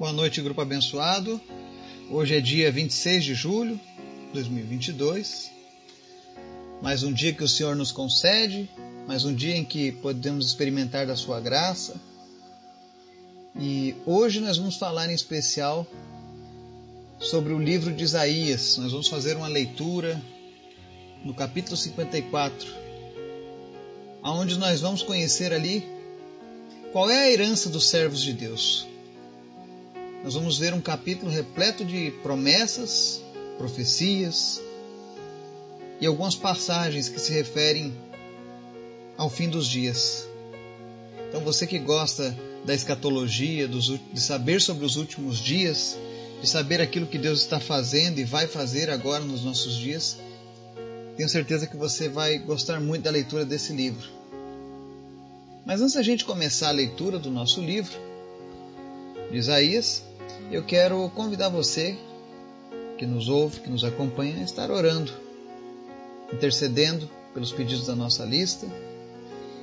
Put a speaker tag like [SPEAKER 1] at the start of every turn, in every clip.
[SPEAKER 1] Boa noite, grupo abençoado. Hoje é dia 26 de julho de 2022. Mais um dia que o Senhor nos concede, mais um dia em que podemos experimentar da Sua graça. E hoje nós vamos falar em especial sobre o livro de Isaías. Nós vamos fazer uma leitura no capítulo 54, aonde nós vamos conhecer ali qual é a herança dos servos de Deus. Nós vamos ver um capítulo repleto de promessas, profecias e algumas passagens que se referem ao fim dos dias. Então, você que gosta da escatologia, de saber sobre os últimos dias, de saber aquilo que Deus está fazendo e vai fazer agora nos nossos dias, tenho certeza que você vai gostar muito da leitura desse livro. Mas antes da gente começar a leitura do nosso livro, de Isaías, eu quero convidar você que nos ouve, que nos acompanha, a estar orando, intercedendo pelos pedidos da nossa lista,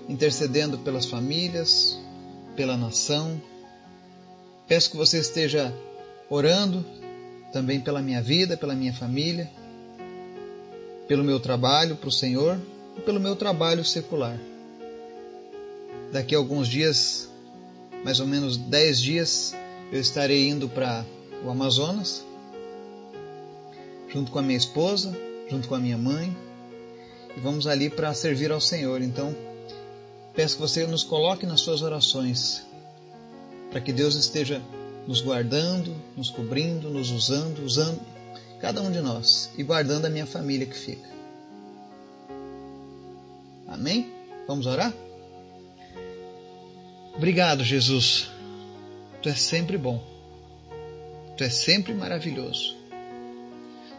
[SPEAKER 1] intercedendo pelas famílias, pela nação. Peço que você esteja orando também pela minha vida, pela minha família, pelo meu trabalho para o Senhor e pelo meu trabalho secular. Daqui a alguns dias, mais ou menos dez dias, eu estarei indo para o Amazonas, junto com a minha esposa, junto com a minha mãe, e vamos ali para servir ao Senhor. Então, peço que você nos coloque nas suas orações, para que Deus esteja nos guardando, nos cobrindo, nos usando, usando cada um de nós e guardando a minha família que fica. Amém? Vamos orar? Obrigado, Jesus. Tu és sempre bom. Tu és sempre maravilhoso.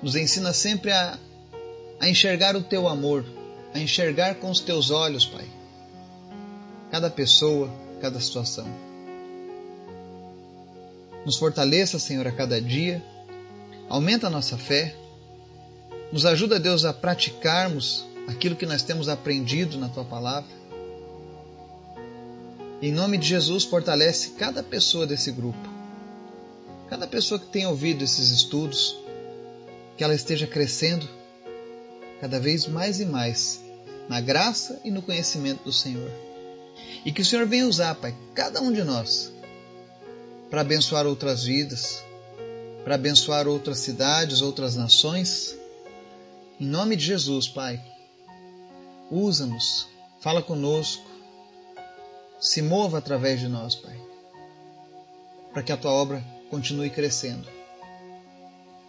[SPEAKER 1] Nos ensina sempre a, a enxergar o teu amor, a enxergar com os teus olhos, Pai. Cada pessoa, cada situação. Nos fortaleça, Senhor, a cada dia. Aumenta a nossa fé. Nos ajuda, Deus, a praticarmos aquilo que nós temos aprendido na tua palavra. Em nome de Jesus, fortalece cada pessoa desse grupo. Cada pessoa que tem ouvido esses estudos, que ela esteja crescendo cada vez mais e mais na graça e no conhecimento do Senhor. E que o Senhor venha usar, Pai, cada um de nós para abençoar outras vidas, para abençoar outras cidades, outras nações. Em nome de Jesus, Pai, usa-nos, fala conosco, se mova através de nós, Pai, para que a tua obra continue crescendo.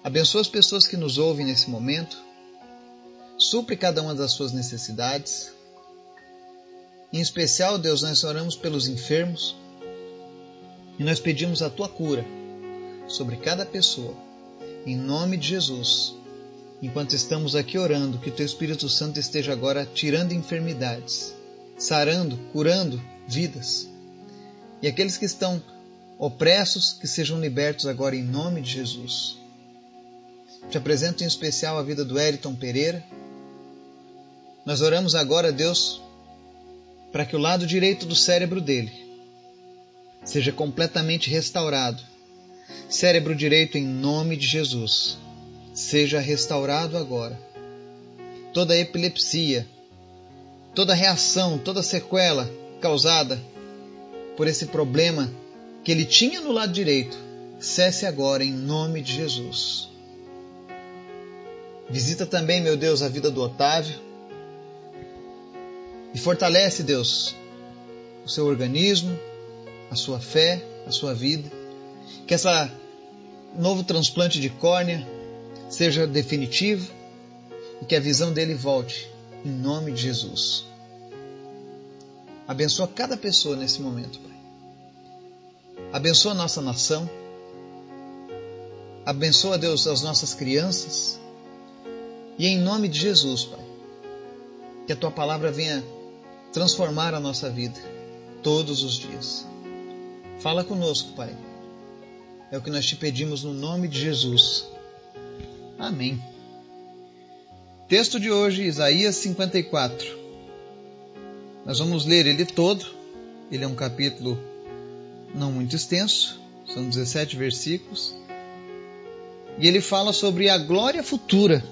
[SPEAKER 1] Abençoa as pessoas que nos ouvem nesse momento, supre cada uma das suas necessidades. Em especial, Deus, nós oramos pelos enfermos e nós pedimos a tua cura sobre cada pessoa, em nome de Jesus. Enquanto estamos aqui orando, que o teu Espírito Santo esteja agora tirando enfermidades, sarando, curando vidas. E aqueles que estão opressos, que sejam libertos agora em nome de Jesus. Te apresento em especial a vida do Eriton Pereira. Nós oramos agora, Deus, para que o lado direito do cérebro dele seja completamente restaurado. Cérebro direito, em nome de Jesus, seja restaurado agora. Toda epilepsia, toda reação, toda sequela causada por esse problema que ele tinha no lado direito, cesse agora em nome de Jesus. Visita também, meu Deus, a vida do Otávio e fortalece, Deus, o seu organismo, a sua fé, a sua vida. Que essa novo transplante de córnea seja definitivo e que a visão dele volte em nome de Jesus. Abençoa cada pessoa nesse momento, Pai. Abençoa a nossa nação. Abençoa, Deus, as nossas crianças. E em nome de Jesus, Pai, que a tua palavra venha transformar a nossa vida todos os dias. Fala conosco, Pai. É o que nós te pedimos no nome de Jesus. Amém. Texto de hoje, Isaías 54. Nós vamos ler ele todo. Ele é um capítulo não muito extenso, são 17 versículos. E ele fala sobre a glória futura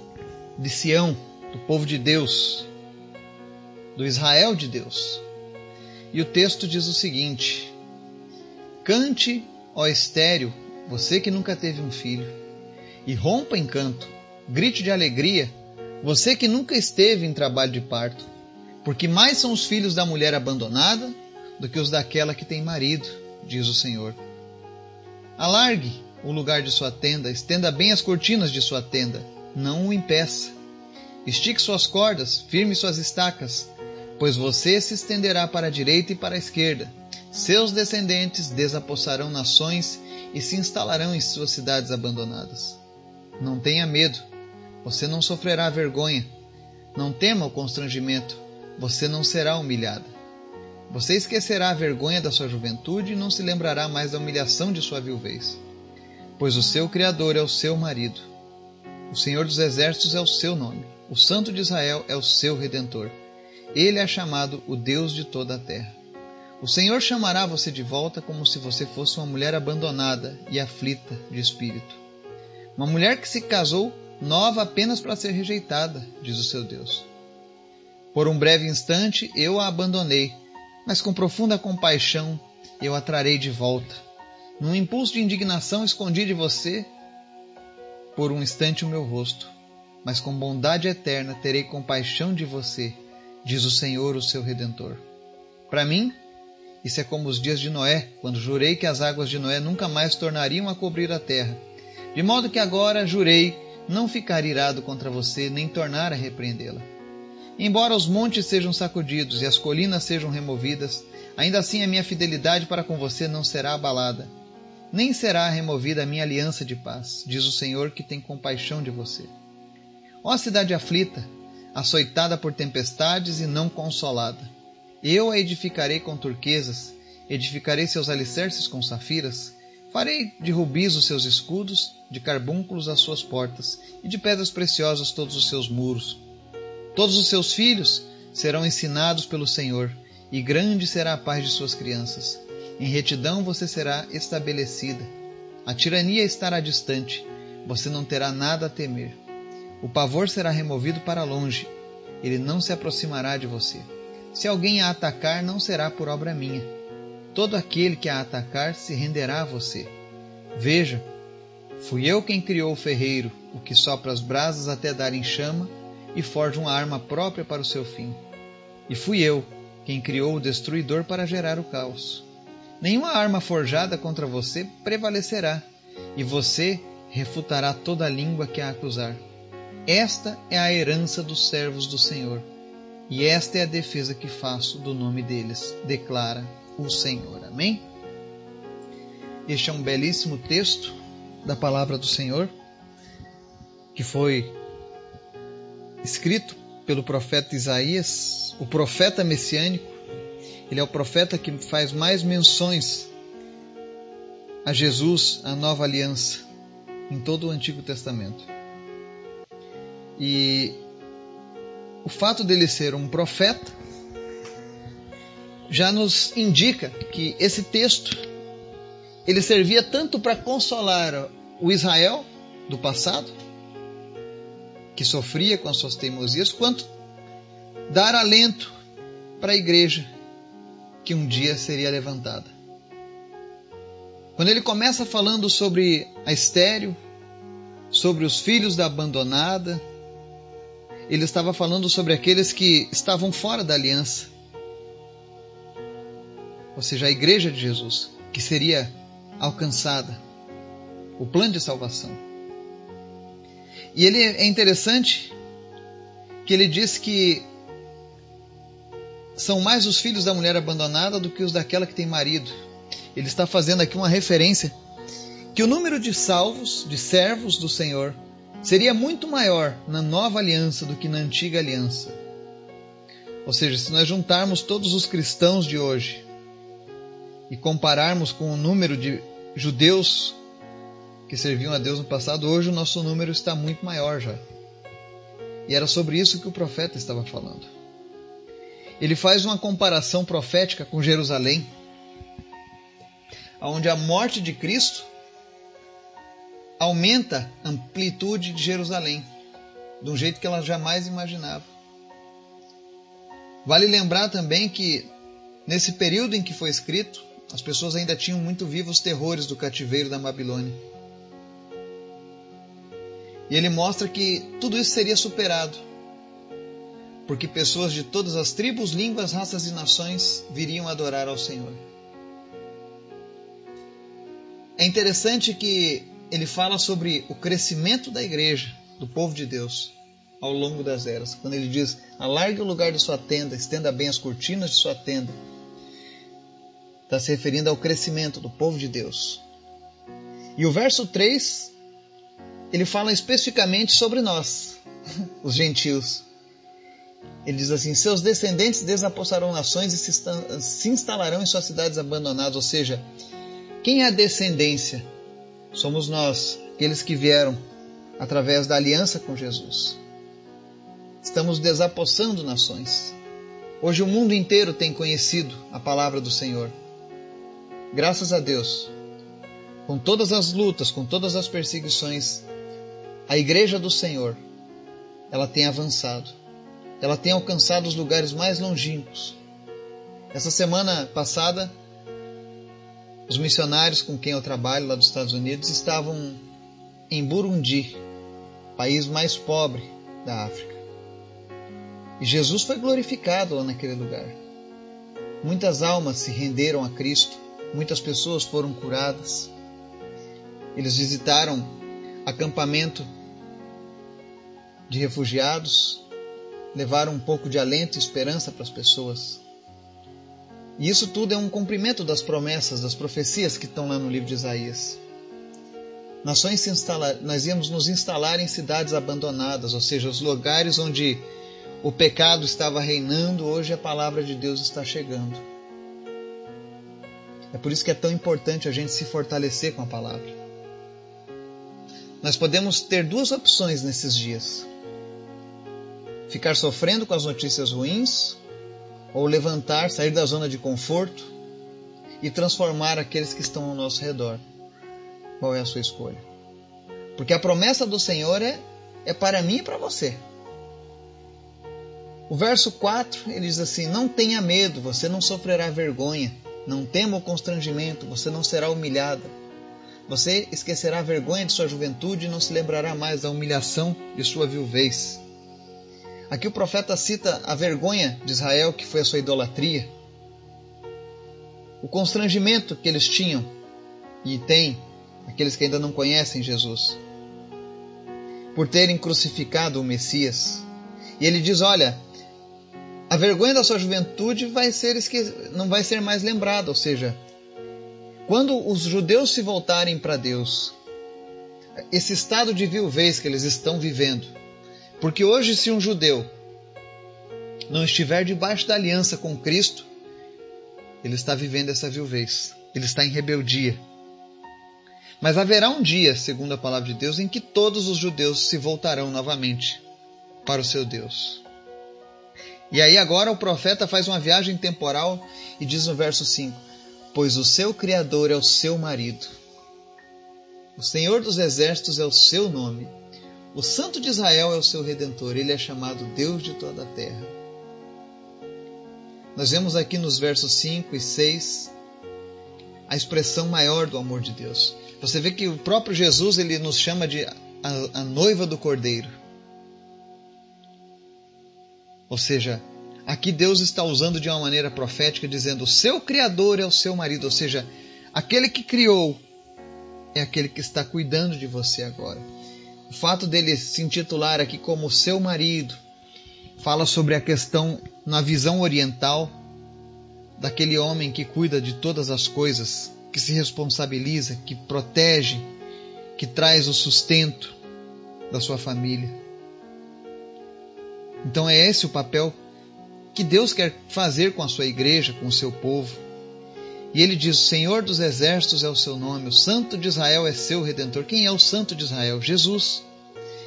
[SPEAKER 1] de Sião, do povo de Deus, do Israel de Deus. E o texto diz o seguinte: Cante, ó estéreo, você que nunca teve um filho, e rompa em canto, grite de alegria, você que nunca esteve em trabalho de parto, porque mais são os filhos da mulher abandonada do que os daquela que tem marido, diz o Senhor. Alargue o lugar de sua tenda, estenda bem as cortinas de sua tenda, não o impeça. Estique suas cordas, firme suas estacas, pois você se estenderá para a direita e para a esquerda. Seus descendentes desapossarão nações e se instalarão em suas cidades abandonadas. Não tenha medo, você não sofrerá vergonha. Não tema o constrangimento, você não será humilhada. Você esquecerá a vergonha da sua juventude e não se lembrará mais da humilhação de sua viuvez. Pois o seu Criador é o seu marido. O Senhor dos Exércitos é o seu nome. O Santo de Israel é o seu Redentor. Ele é chamado o Deus de toda a terra. O Senhor chamará você de volta como se você fosse uma mulher abandonada e aflita de espírito. Uma mulher que se casou nova apenas para ser rejeitada, diz o seu Deus. Por um breve instante eu a abandonei, mas com profunda compaixão eu a trarei de volta. Num impulso de indignação escondi de você por um instante o meu rosto, mas com bondade eterna terei compaixão de você, diz o Senhor, o seu redentor. Para mim, isso é como os dias de Noé, quando jurei que as águas de Noé nunca mais tornariam a cobrir a terra. De modo que agora jurei não ficar irado contra você, nem tornar a repreendê-la. Embora os montes sejam sacudidos e as colinas sejam removidas, ainda assim a minha fidelidade para com você não será abalada, nem será removida a minha aliança de paz, diz o Senhor que tem compaixão de você. Ó cidade aflita, açoitada por tempestades e não consolada, eu a edificarei com turquesas, edificarei seus alicerces com safiras, Farei de rubis os seus escudos, de carbúnculos as suas portas, e de pedras preciosas todos os seus muros. Todos os seus filhos serão ensinados pelo Senhor, e grande será a paz de suas crianças. Em retidão você será estabelecida. A tirania estará distante, você não terá nada a temer. O pavor será removido para longe, ele não se aproximará de você. Se alguém a atacar, não será por obra minha todo aquele que a atacar se renderá a você. Veja, fui eu quem criou o ferreiro, o que sopra as brasas até darem chama e forja uma arma própria para o seu fim. E fui eu quem criou o destruidor para gerar o caos. Nenhuma arma forjada contra você prevalecerá, e você refutará toda língua que a acusar. Esta é a herança dos servos do Senhor, e esta é a defesa que faço do nome deles, declara o Senhor. Amém? Este é um belíssimo texto da palavra do Senhor que foi escrito pelo profeta Isaías, o profeta messiânico. Ele é o profeta que faz mais menções a Jesus, a nova aliança, em todo o Antigo Testamento. E o fato dele ser um profeta já nos indica que esse texto ele servia tanto para consolar o Israel do passado, que sofria com as suas teimosias, quanto dar alento para a igreja que um dia seria levantada. Quando ele começa falando sobre a estéreo, sobre os filhos da abandonada, ele estava falando sobre aqueles que estavam fora da aliança ou seja, a igreja de Jesus, que seria alcançada, o plano de salvação. E ele é interessante que ele diz que são mais os filhos da mulher abandonada do que os daquela que tem marido. Ele está fazendo aqui uma referência que o número de salvos, de servos do Senhor, seria muito maior na nova aliança do que na antiga aliança. Ou seja, se nós juntarmos todos os cristãos de hoje, e compararmos com o número de judeus que serviam a Deus no passado, hoje o nosso número está muito maior já. E era sobre isso que o profeta estava falando. Ele faz uma comparação profética com Jerusalém. onde a morte de Cristo aumenta a amplitude de Jerusalém, de um jeito que ela jamais imaginava. Vale lembrar também que, nesse período em que foi escrito, as pessoas ainda tinham muito vivos os terrores do cativeiro da Babilônia. E ele mostra que tudo isso seria superado, porque pessoas de todas as tribos, línguas, raças e nações viriam adorar ao Senhor. É interessante que ele fala sobre o crescimento da igreja, do povo de Deus, ao longo das eras. Quando ele diz: alargue o lugar de sua tenda, estenda bem as cortinas de sua tenda. Está se referindo ao crescimento do povo de Deus. E o verso 3, ele fala especificamente sobre nós, os gentios. Ele diz assim: Seus descendentes desapossarão nações e se instalarão em suas cidades abandonadas. Ou seja, quem é a descendência? Somos nós, aqueles que vieram através da aliança com Jesus. Estamos desapossando nações. Hoje o mundo inteiro tem conhecido a palavra do Senhor. Graças a Deus, com todas as lutas, com todas as perseguições, a igreja do Senhor, ela tem avançado. Ela tem alcançado os lugares mais longínquos. Essa semana passada, os missionários com quem eu trabalho lá dos Estados Unidos estavam em Burundi, país mais pobre da África. E Jesus foi glorificado lá naquele lugar. Muitas almas se renderam a Cristo, muitas pessoas foram curadas. Eles visitaram acampamento de refugiados, levaram um pouco de alento e esperança para as pessoas. E isso tudo é um cumprimento das promessas, das profecias que estão lá no livro de Isaías. Nações se instalar, nós íamos nos instalar em cidades abandonadas, ou seja, os lugares onde o pecado estava reinando, hoje a palavra de Deus está chegando. É por isso que é tão importante a gente se fortalecer com a palavra. Nós podemos ter duas opções nesses dias: ficar sofrendo com as notícias ruins ou levantar, sair da zona de conforto e transformar aqueles que estão ao nosso redor. Qual é a sua escolha? Porque a promessa do Senhor é, é para mim e para você. O verso 4 ele diz assim: Não tenha medo, você não sofrerá vergonha. Não tema o constrangimento, você não será humilhada. Você esquecerá a vergonha de sua juventude e não se lembrará mais da humilhação de sua viuvez. Aqui o profeta cita a vergonha de Israel, que foi a sua idolatria, o constrangimento que eles tinham e têm, aqueles que ainda não conhecem Jesus, por terem crucificado o Messias. E ele diz: Olha, a vergonha da sua juventude vai ser esque... não vai ser mais lembrada, ou seja, quando os judeus se voltarem para Deus, esse estado de viuvez que eles estão vivendo, porque hoje, se um judeu não estiver debaixo da aliança com Cristo, ele está vivendo essa viuvez, ele está em rebeldia. Mas haverá um dia, segundo a palavra de Deus, em que todos os judeus se voltarão novamente para o seu Deus. E aí agora o profeta faz uma viagem temporal e diz no verso 5: Pois o seu Criador é o seu marido. O Senhor dos Exércitos é o seu nome. O Santo de Israel é o seu redentor, ele é chamado Deus de toda a terra. Nós vemos aqui nos versos 5 e 6 a expressão maior do amor de Deus. Você vê que o próprio Jesus ele nos chama de a, a noiva do Cordeiro. Ou seja, aqui Deus está usando de uma maneira profética, dizendo: o seu Criador é o seu marido, ou seja, aquele que criou é aquele que está cuidando de você agora. O fato dele se intitular aqui como seu marido fala sobre a questão na visão oriental daquele homem que cuida de todas as coisas, que se responsabiliza, que protege, que traz o sustento da sua família. Então é esse o papel que Deus quer fazer com a sua igreja, com o seu povo. E ele diz: Senhor dos exércitos é o seu nome, o Santo de Israel é seu redentor. Quem é o Santo de Israel? Jesus.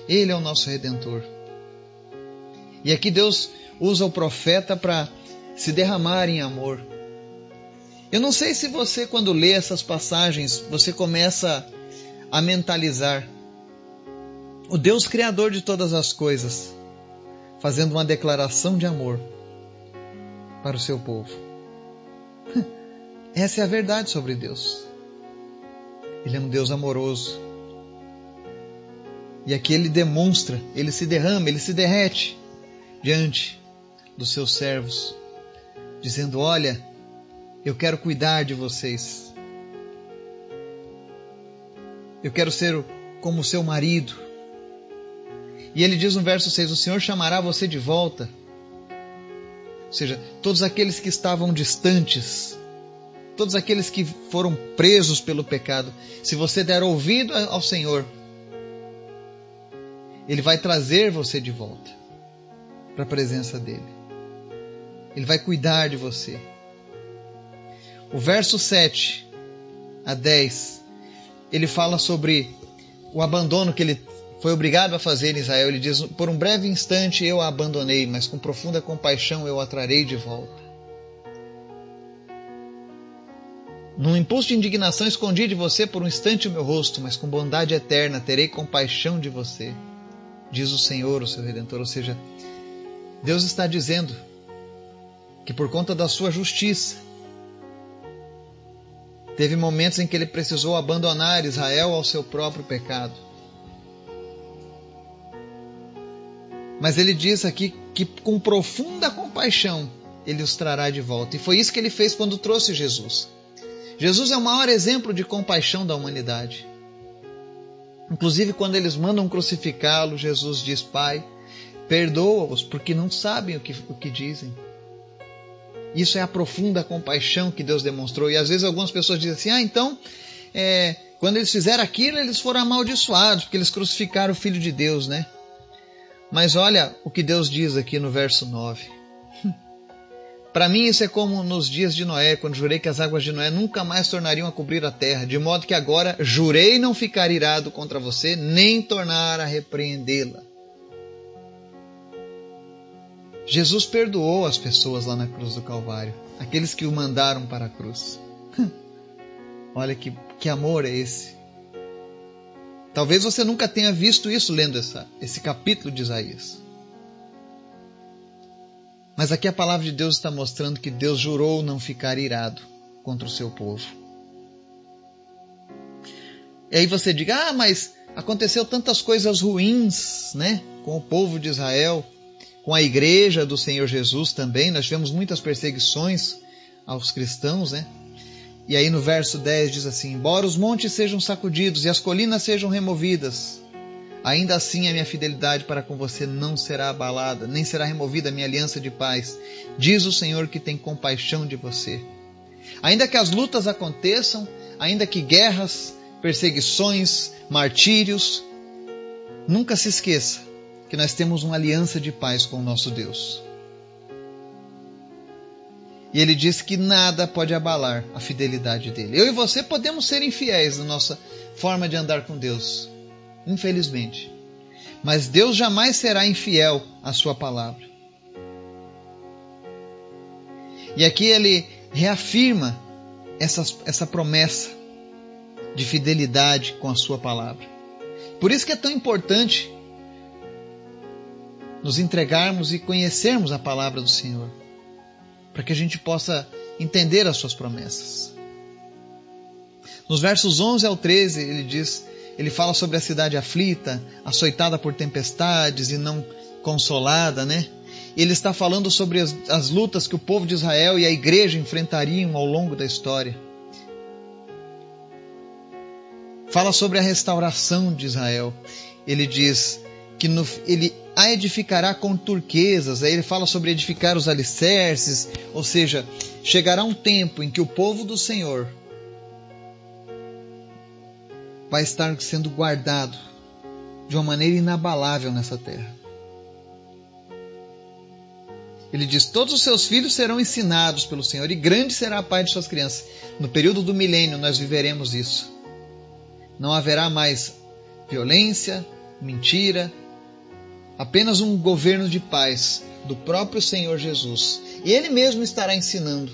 [SPEAKER 1] Ele é o nosso redentor. E aqui Deus usa o profeta para se derramar em amor. Eu não sei se você, quando lê essas passagens, você começa a mentalizar o Deus Criador de todas as coisas, fazendo uma declaração de amor para o seu povo. Essa é a verdade sobre Deus. Ele é um Deus amoroso. E aqui ele demonstra, ele se derrama, ele se derrete diante dos seus servos, dizendo: Olha, eu quero cuidar de vocês. Eu quero ser como seu marido. E ele diz no verso 6: O Senhor chamará você de volta. Ou seja, todos aqueles que estavam distantes, todos aqueles que foram presos pelo pecado, se você der ouvido ao Senhor, Ele vai trazer você de volta para a presença dEle. Ele vai cuidar de você. O verso 7 a 10, ele fala sobre o abandono que ele foi obrigado a fazer em Israel. Ele diz: Por um breve instante eu a abandonei, mas com profunda compaixão eu a trarei de volta. Num impulso de indignação, escondi de você por um instante o meu rosto, mas com bondade eterna terei compaixão de você, diz o Senhor, o seu redentor. Ou seja, Deus está dizendo que por conta da sua justiça, teve momentos em que ele precisou abandonar Israel ao seu próprio pecado. Mas ele diz aqui que com profunda compaixão ele os trará de volta. E foi isso que ele fez quando trouxe Jesus. Jesus é o maior exemplo de compaixão da humanidade. Inclusive, quando eles mandam crucificá-lo, Jesus diz: Pai, perdoa-os, porque não sabem o que, o que dizem. Isso é a profunda compaixão que Deus demonstrou. E às vezes algumas pessoas dizem assim: ah, então, é, quando eles fizeram aquilo, eles foram amaldiçoados, porque eles crucificaram o Filho de Deus, né? Mas olha o que Deus diz aqui no verso 9. Para mim, isso é como nos dias de Noé, quando jurei que as águas de Noé nunca mais tornariam a cobrir a terra, de modo que agora jurei não ficar irado contra você, nem tornar a repreendê-la. Jesus perdoou as pessoas lá na cruz do Calvário, aqueles que o mandaram para a cruz. Olha que, que amor é esse. Talvez você nunca tenha visto isso lendo essa, esse capítulo de Isaías. Mas aqui a palavra de Deus está mostrando que Deus jurou não ficar irado contra o seu povo. E aí você diga: "Ah, mas aconteceu tantas coisas ruins, né, com o povo de Israel, com a igreja do Senhor Jesus também, nós tivemos muitas perseguições aos cristãos, né? E aí no verso 10 diz assim: Embora os montes sejam sacudidos e as colinas sejam removidas, Ainda assim, a minha fidelidade para com você não será abalada, nem será removida a minha aliança de paz, diz o Senhor que tem compaixão de você. Ainda que as lutas aconteçam, ainda que guerras, perseguições, martírios, nunca se esqueça que nós temos uma aliança de paz com o nosso Deus. E ele diz que nada pode abalar a fidelidade dele. Eu e você podemos ser infiéis na nossa forma de andar com Deus infelizmente. Mas Deus jamais será infiel à sua palavra. E aqui ele reafirma essa, essa promessa de fidelidade com a sua palavra. Por isso que é tão importante nos entregarmos e conhecermos a palavra do Senhor, para que a gente possa entender as suas promessas. Nos versos 11 ao 13, ele diz: ele fala sobre a cidade aflita, açoitada por tempestades e não consolada, né? Ele está falando sobre as, as lutas que o povo de Israel e a igreja enfrentariam ao longo da história. Fala sobre a restauração de Israel. Ele diz que no, ele a edificará com turquesas. Aí ele fala sobre edificar os alicerces, ou seja, chegará um tempo em que o povo do Senhor vai estar sendo guardado de uma maneira inabalável nessa terra. Ele diz: Todos os seus filhos serão ensinados pelo Senhor, e grande será a paz de suas crianças. No período do milênio, nós viveremos isso. Não haverá mais violência, mentira, apenas um governo de paz do próprio Senhor Jesus. E Ele mesmo estará ensinando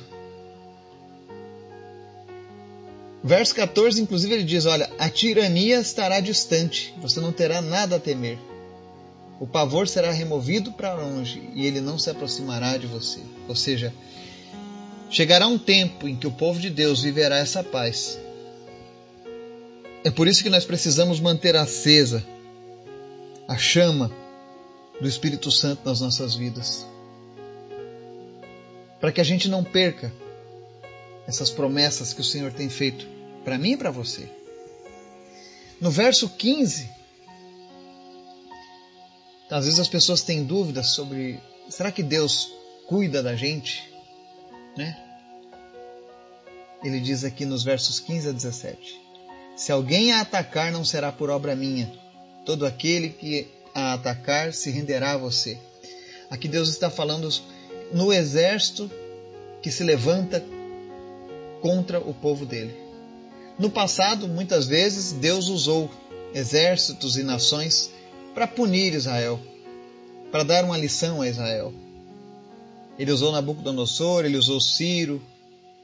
[SPEAKER 1] Verso 14, inclusive, ele diz: Olha, a tirania estará distante, você não terá nada a temer. O pavor será removido para longe e ele não se aproximará de você. Ou seja, chegará um tempo em que o povo de Deus viverá essa paz. É por isso que nós precisamos manter acesa a chama do Espírito Santo nas nossas vidas. Para que a gente não perca essas promessas que o Senhor tem feito para mim e para você. No verso 15, às vezes as pessoas têm dúvidas sobre será que Deus cuida da gente? Né? Ele diz aqui nos versos 15 a 17: Se alguém a atacar, não será por obra minha. Todo aquele que a atacar se renderá a você. Aqui Deus está falando no exército que se levanta contra o povo dele. No passado, muitas vezes, Deus usou exércitos e nações para punir Israel, para dar uma lição a Israel. Ele usou Nabucodonosor, ele usou Ciro,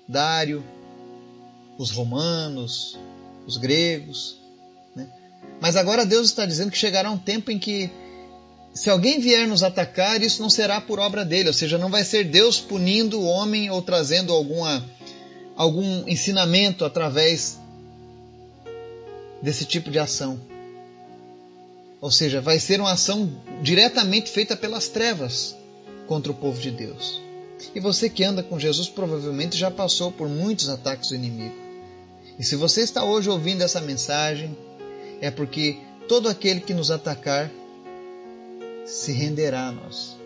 [SPEAKER 1] Dário, os romanos, os gregos. Né? Mas agora Deus está dizendo que chegará um tempo em que, se alguém vier nos atacar, isso não será por obra dele, ou seja, não vai ser Deus punindo o homem ou trazendo alguma, algum ensinamento através desse tipo de ação. Ou seja, vai ser uma ação diretamente feita pelas trevas contra o povo de Deus. E você que anda com Jesus provavelmente já passou por muitos ataques do inimigo. E se você está hoje ouvindo essa mensagem, é porque todo aquele que nos atacar se renderá a nós.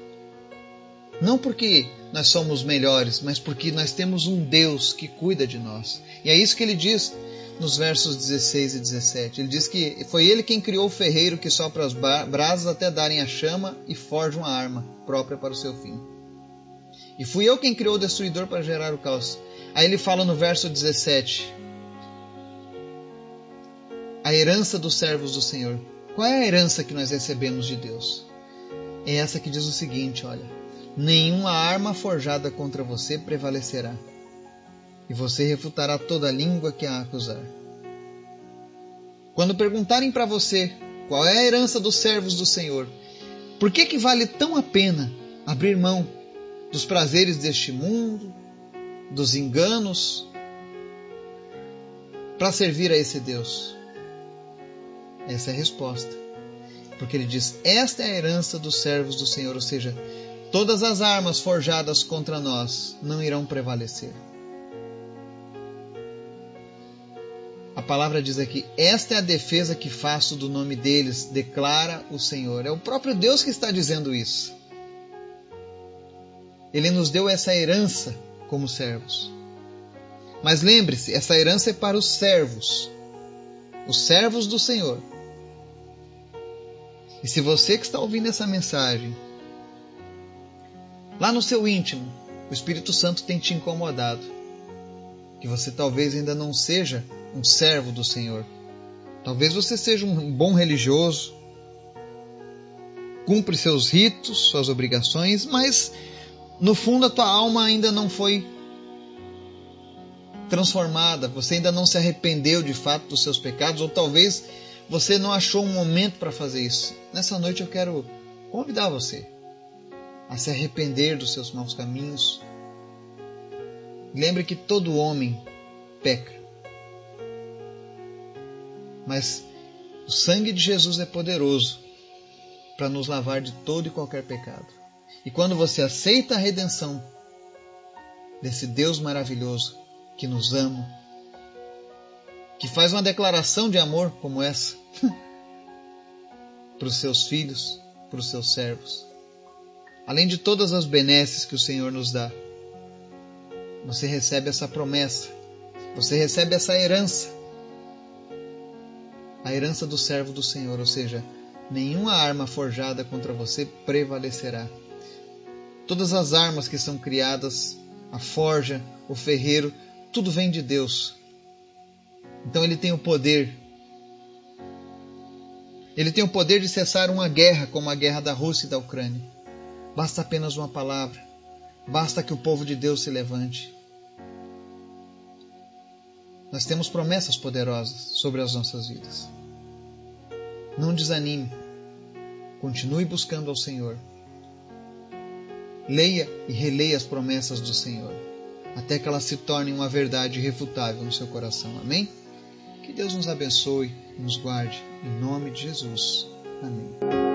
[SPEAKER 1] Não porque nós somos melhores, mas porque nós temos um Deus que cuida de nós. E é isso que ele diz nos versos 16 e 17. Ele diz que foi ele quem criou o ferreiro que sopra as brasas até darem a chama e forja uma arma própria para o seu fim. E fui eu quem criou o destruidor para gerar o caos. Aí ele fala no verso 17: A herança dos servos do Senhor. Qual é a herança que nós recebemos de Deus? É essa que diz o seguinte: olha, nenhuma arma forjada contra você prevalecerá e você refutará toda língua que a acusar. Quando perguntarem para você qual é a herança dos servos do Senhor, por que, que vale tão a pena abrir mão dos prazeres deste mundo, dos enganos, para servir a esse Deus? Essa é a resposta. Porque ele diz: Esta é a herança dos servos do Senhor, ou seja, todas as armas forjadas contra nós não irão prevalecer. Palavra diz aqui: Esta é a defesa que faço do nome deles, declara o Senhor. É o próprio Deus que está dizendo isso. Ele nos deu essa herança como servos. Mas lembre-se, essa herança é para os servos, os servos do Senhor. E se você que está ouvindo essa mensagem, lá no seu íntimo, o Espírito Santo tem te incomodado, que você talvez ainda não seja um servo do Senhor. Talvez você seja um bom religioso, cumpre seus ritos, suas obrigações, mas no fundo a tua alma ainda não foi transformada, você ainda não se arrependeu de fato dos seus pecados, ou talvez você não achou um momento para fazer isso. Nessa noite eu quero convidar você a se arrepender dos seus maus caminhos. Lembre que todo homem peca. Mas o sangue de Jesus é poderoso para nos lavar de todo e qualquer pecado. E quando você aceita a redenção desse Deus maravilhoso que nos ama, que faz uma declaração de amor como essa para os seus filhos, para os seus servos, além de todas as benesses que o Senhor nos dá, você recebe essa promessa, você recebe essa herança a herança do servo do Senhor, ou seja, nenhuma arma forjada contra você prevalecerá. Todas as armas que são criadas, a forja, o ferreiro, tudo vem de Deus. Então ele tem o poder. Ele tem o poder de cessar uma guerra como a guerra da Rússia e da Ucrânia. Basta apenas uma palavra. Basta que o povo de Deus se levante. Nós temos promessas poderosas sobre as nossas vidas. Não desanime. Continue buscando ao Senhor. Leia e releia as promessas do Senhor, até que elas se tornem uma verdade irrefutável no seu coração. Amém? Que Deus nos abençoe e nos guarde. Em nome de Jesus. Amém.